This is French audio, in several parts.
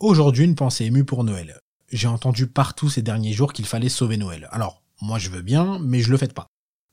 Aujourd'hui, une pensée émue pour Noël. J'ai entendu partout ces derniers jours qu'il fallait sauver Noël. Alors, moi je veux bien, mais je le fais pas.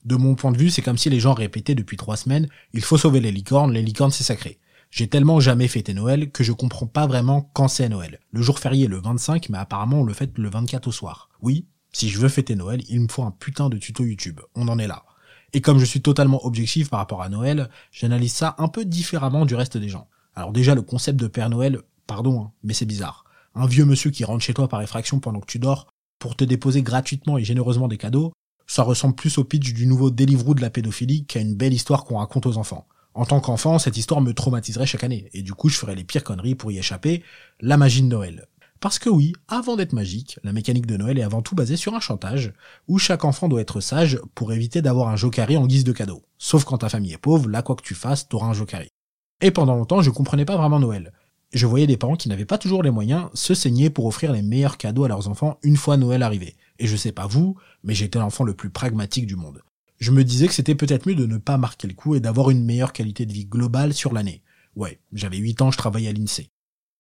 De mon point de vue, c'est comme si les gens répétaient depuis trois semaines, il faut sauver les licornes, les licornes c'est sacré. J'ai tellement jamais fêté Noël que je comprends pas vraiment quand c'est Noël. Le jour férié est le 25, mais apparemment on le fête le 24 au soir. Oui, si je veux fêter Noël, il me faut un putain de tuto YouTube. On en est là. Et comme je suis totalement objectif par rapport à Noël, j'analyse ça un peu différemment du reste des gens. Alors déjà, le concept de Père Noël, pardon, hein, mais c'est bizarre. Un vieux monsieur qui rentre chez toi par effraction pendant que tu dors pour te déposer gratuitement et généreusement des cadeaux, ça ressemble plus au pitch du nouveau Deliveroo de la pédophilie qu'à une belle histoire qu'on raconte aux enfants. En tant qu'enfant, cette histoire me traumatiserait chaque année, et du coup je ferais les pires conneries pour y échapper, la magie de Noël. Parce que oui, avant d'être magique, la mécanique de Noël est avant tout basée sur un chantage, où chaque enfant doit être sage pour éviter d'avoir un jokari en guise de cadeau. Sauf quand ta famille est pauvre, là quoi que tu fasses, t'auras un jokari. Et pendant longtemps, je comprenais pas vraiment Noël. Je voyais des parents qui n'avaient pas toujours les moyens se saigner pour offrir les meilleurs cadeaux à leurs enfants une fois Noël arrivé. Et je sais pas vous, mais j'étais l'enfant le plus pragmatique du monde. Je me disais que c'était peut-être mieux de ne pas marquer le coup et d'avoir une meilleure qualité de vie globale sur l'année. Ouais, j'avais 8 ans, je travaillais à l'INSEE.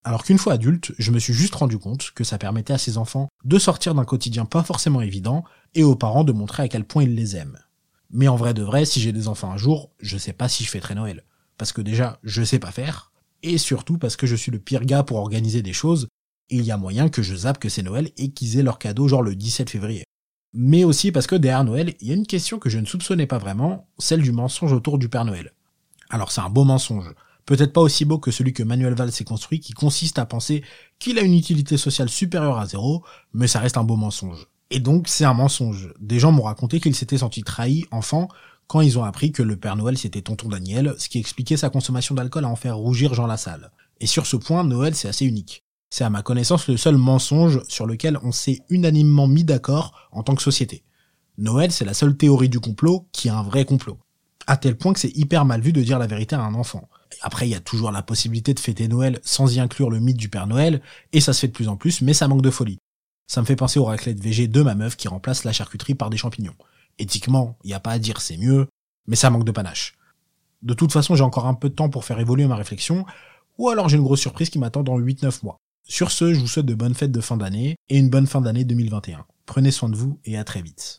Alors qu'une fois adulte, je me suis juste rendu compte que ça permettait à ces enfants de sortir d'un quotidien pas forcément évident et aux parents de montrer à quel point ils les aiment. Mais en vrai de vrai, si j'ai des enfants un jour, je sais pas si je fêterai Noël. Parce que déjà, je sais pas faire, et surtout parce que je suis le pire gars pour organiser des choses, il y a moyen que je zappe que c'est Noël et qu'ils aient leur cadeau genre le 17 février. Mais aussi parce que derrière Noël, il y a une question que je ne soupçonnais pas vraiment, celle du mensonge autour du Père Noël. Alors c'est un beau mensonge, peut-être pas aussi beau que celui que Manuel Valls s'est construit, qui consiste à penser qu'il a une utilité sociale supérieure à zéro, mais ça reste un beau mensonge. Et donc c'est un mensonge. Des gens m'ont raconté qu'ils s'étaient sentis trahis, enfants, quand ils ont appris que le Père Noël c'était tonton Daniel, ce qui expliquait sa consommation d'alcool à en faire rougir Jean Lassalle. Et sur ce point, Noël c'est assez unique. C'est à ma connaissance le seul mensonge sur lequel on s'est unanimement mis d'accord en tant que société. Noël c'est la seule théorie du complot qui est un vrai complot. À tel point que c'est hyper mal vu de dire la vérité à un enfant. Après, il y a toujours la possibilité de fêter Noël sans y inclure le mythe du Père Noël, et ça se fait de plus en plus, mais ça manque de folie. Ça me fait penser au raclette VG de ma meuf qui remplace la charcuterie par des champignons. Éthiquement, il n'y a pas à dire c'est mieux, mais ça manque de panache. De toute façon, j'ai encore un peu de temps pour faire évoluer ma réflexion, ou alors j'ai une grosse surprise qui m'attend dans 8-9 mois. Sur ce, je vous souhaite de bonnes fêtes de fin d'année et une bonne fin d'année 2021. Prenez soin de vous et à très vite.